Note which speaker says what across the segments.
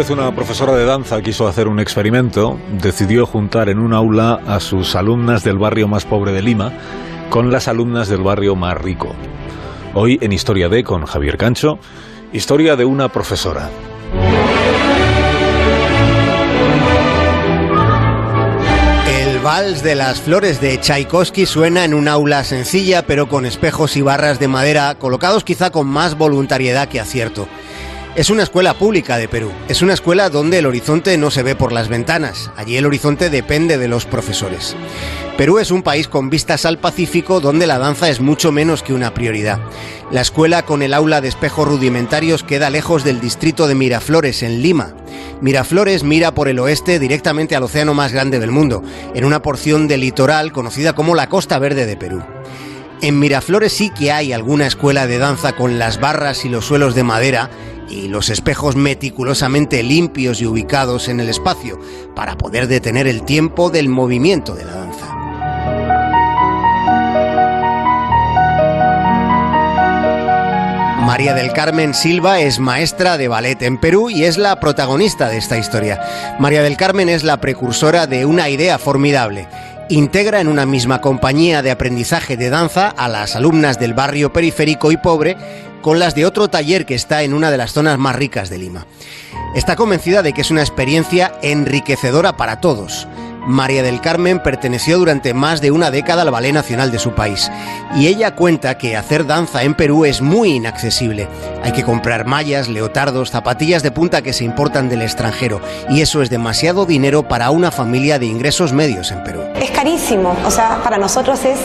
Speaker 1: Vez una profesora de danza quiso hacer un experimento, decidió juntar en un aula a sus alumnas del barrio más pobre de Lima con las alumnas del barrio más rico. Hoy en Historia D con Javier Cancho, historia de una profesora.
Speaker 2: El vals de las flores de Tchaikovsky suena en un aula sencilla pero con espejos y barras de madera colocados quizá con más voluntariedad que acierto. Es una escuela pública de Perú. Es una escuela donde el horizonte no se ve por las ventanas. Allí el horizonte depende de los profesores. Perú es un país con vistas al Pacífico donde la danza es mucho menos que una prioridad. La escuela con el aula de espejos rudimentarios queda lejos del distrito de Miraflores, en Lima. Miraflores mira por el oeste directamente al océano más grande del mundo, en una porción del litoral conocida como la Costa Verde de Perú. En Miraflores sí que hay alguna escuela de danza con las barras y los suelos de madera y los espejos meticulosamente limpios y ubicados en el espacio para poder detener el tiempo del movimiento de la danza. María del Carmen Silva es maestra de ballet en Perú y es la protagonista de esta historia. María del Carmen es la precursora de una idea formidable. Integra en una misma compañía de aprendizaje de danza a las alumnas del barrio periférico y pobre con las de otro taller que está en una de las zonas más ricas de Lima. Está convencida de que es una experiencia enriquecedora para todos. María del Carmen perteneció durante más de una década al Ballet Nacional de su país y ella cuenta que hacer danza en Perú es muy inaccesible. Hay que comprar mallas, leotardos, zapatillas de punta que se importan del extranjero y eso es demasiado dinero para una familia de ingresos medios en Perú.
Speaker 3: Es carísimo, o sea, para nosotros es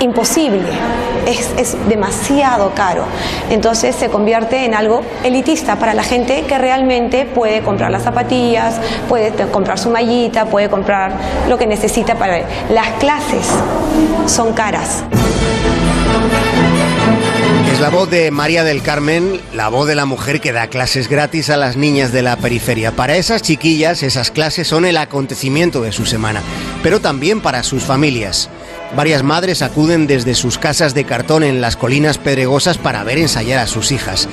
Speaker 3: imposible, es, es, demasiado caro. Entonces se convierte en algo elitista para la gente que realmente puede comprar las zapatillas, puede comprar su mallita, puede comprar lo que necesita para... Las clases son caras.
Speaker 2: La voz de María del Carmen, la voz de la mujer que da clases gratis a las niñas de la periferia. Para esas chiquillas, esas clases son el acontecimiento de su semana, pero también para sus familias. Varias madres acuden desde sus casas de cartón en las colinas pedregosas para ver ensayar a sus hijas.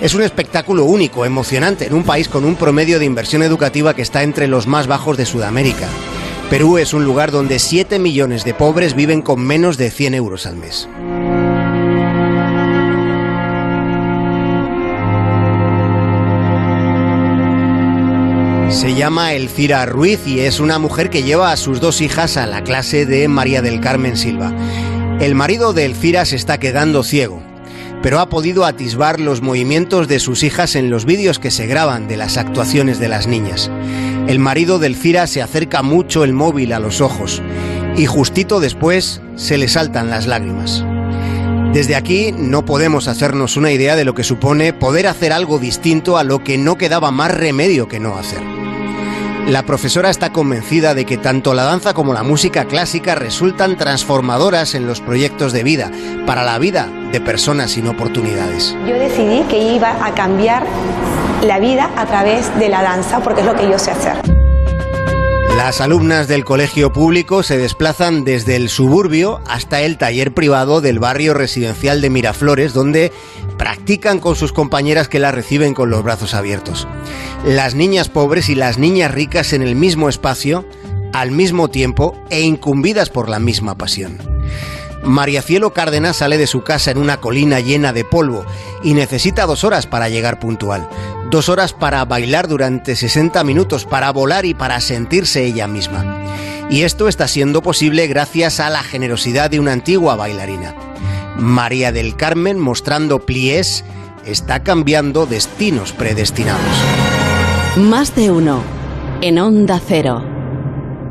Speaker 2: Es un espectáculo único, emocionante, en un país con un promedio de inversión educativa que está entre los más bajos de Sudamérica. Perú es un lugar donde 7 millones de pobres viven con menos de 100 euros al mes. Se llama Elcira Ruiz y es una mujer que lleva a sus dos hijas a la clase de María del Carmen Silva. El marido de Elcira se está quedando ciego, pero ha podido atisbar los movimientos de sus hijas en los vídeos que se graban de las actuaciones de las niñas. El marido de Elcira se acerca mucho el móvil a los ojos y justito después se le saltan las lágrimas. Desde aquí no podemos hacernos una idea de lo que supone poder hacer algo distinto a lo que no quedaba más remedio que no hacer. La profesora está convencida de que tanto la danza como la música clásica resultan transformadoras en los proyectos de vida, para la vida de personas sin oportunidades.
Speaker 3: Yo decidí que iba a cambiar la vida a través de la danza, porque es lo que yo sé hacer.
Speaker 2: Las alumnas del colegio público se desplazan desde el suburbio hasta el taller privado del barrio residencial de Miraflores, donde practican con sus compañeras que las reciben con los brazos abiertos. Las niñas pobres y las niñas ricas en el mismo espacio, al mismo tiempo e incumbidas por la misma pasión. María Cielo Cárdenas sale de su casa en una colina llena de polvo y necesita dos horas para llegar puntual. Dos horas para bailar durante 60 minutos, para volar y para sentirse ella misma. Y esto está siendo posible gracias a la generosidad de una antigua bailarina. María del Carmen, mostrando pliés, está cambiando destinos predestinados.
Speaker 4: Más de uno en Onda Cero.